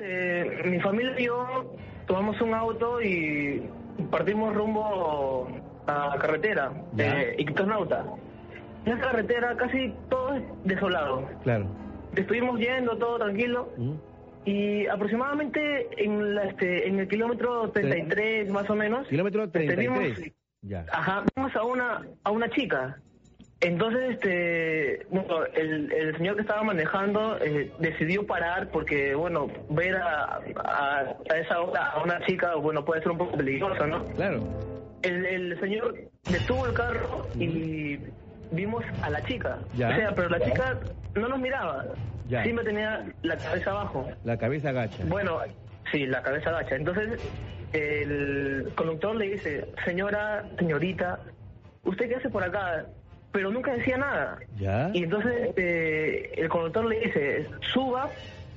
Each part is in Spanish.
eh, mi familia y yo tomamos un auto y partimos rumbo a la carretera de Ictonauta. En esa carretera casi todo es desolado. Claro. Estuvimos yendo todo tranquilo ¿Mm? y aproximadamente en, la, este, en el kilómetro 33 más o menos. Kilómetro este, 33. vimos- Ya. Ajá, vimos a una, a una chica. Entonces, este, bueno, el, el señor que estaba manejando eh, decidió parar porque, bueno, ver a, a, a esa hora a una chica, bueno, puede ser un poco peligroso, ¿no? Claro. El, el señor detuvo el carro y vimos a la chica. Ya. O sea, pero la chica no nos miraba. Ya. Siempre tenía la cabeza abajo. La cabeza agacha. Bueno, sí, la cabeza agacha. Entonces, el conductor le dice, señora, señorita, ¿usted qué hace por acá? Pero nunca decía nada. Ya. Y entonces este, el conductor le dice, suba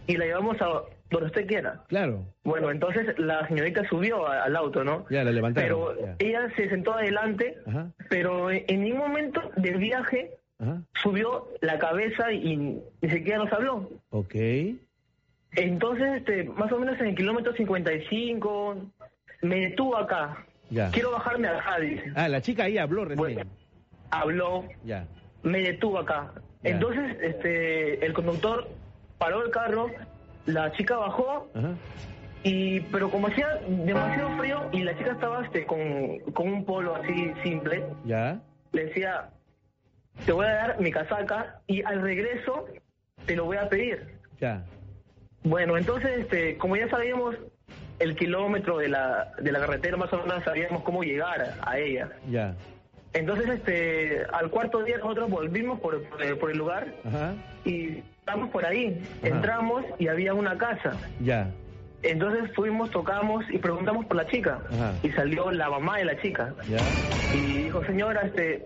y la llevamos a donde usted quiera. Claro. Bueno, entonces la señorita subió a- al auto, ¿no? Ya, la levantaron. Pero Ya. ella se sentó adelante, Ajá. pero en ningún momento del viaje Ajá. subió la cabeza y ni siquiera nos habló. Ok. Entonces, este, más o menos en el kilómetro 55, me detuvo acá. Ya. Quiero bajarme acá, dice. Ah, la chica ahí habló recién. Bueno, habló, Ya. me detuvo acá. Ya. Entonces, este, el conductor paró el carro, la chica bajó, Ajá. y pero como hacía demasiado frío y la chica estaba este, con, con un polo así simple, Ya. le decía, te voy a dar mi casaca y al regreso te lo voy a pedir. Ya. Bueno, entonces, este, como ya sabíamos el kilómetro de la, de la carretera, más o menos sabíamos cómo llegar a, a ella. Ya. Entonces, este, al cuarto día nosotros volvimos por, por el- por el lugar Ajá. y estamos por ahí. Ajá. Entramos y había una casa. Ya. Entonces fuimos, tocamos y preguntamos por la chica. Ajá. Y salió la mamá de la chica. Ya. Y dijo, señora, este,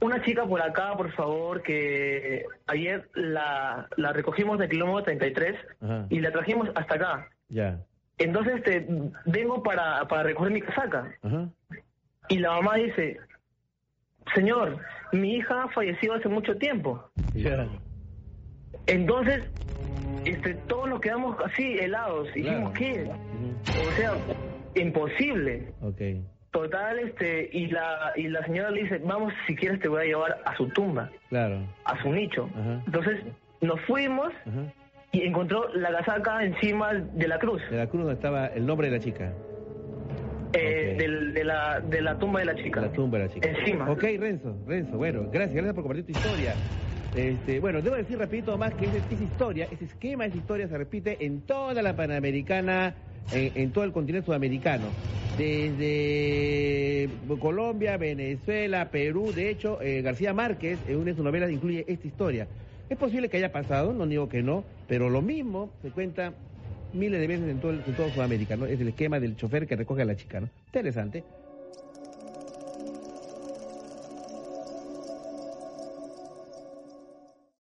una chica por acá, por favor, que ayer la, la recogimos del kilómetro 33 Ajá. y la trajimos hasta acá. Ya. Entonces, este, vengo para, para recoger mi casaca. Ajá. Y la mamá dice, señor, mi hija falleció hace mucho tiempo. Ya. Entonces, este, todos nos quedamos así helados. Y dijimos, Claro. ¿qué? O sea, imposible. Total, este, y la, y la señora le dice, vamos, si quieres te voy a llevar a su tumba, Claro. a su nicho. Ajá. Entonces, nos fuimos Ajá. y encontró la casaca encima de la cruz, De la cruz donde estaba el nombre de la chica. Eh, del- de, la, de la tumba de la chica. La tumba de la chica. Encima. Ok, Renzo, Renzo, bueno, gracias, gracias por compartir tu historia. Este, bueno, debo decir rapidito más que esa, esa historia, ese esquema, esa historia se repite en toda la Panamericana, en, en todo el continente sudamericano. Desde Colombia, Venezuela, Perú, de hecho, eh, García Márquez, en una de sus novelas, incluye esta historia. Es posible que haya pasado, no digo que no, pero lo mismo se cuenta miles de veces en todo, en todo Sudamérica, ¿no? Es el esquema del chofer que recoge a la chica, ¿no? Interesante.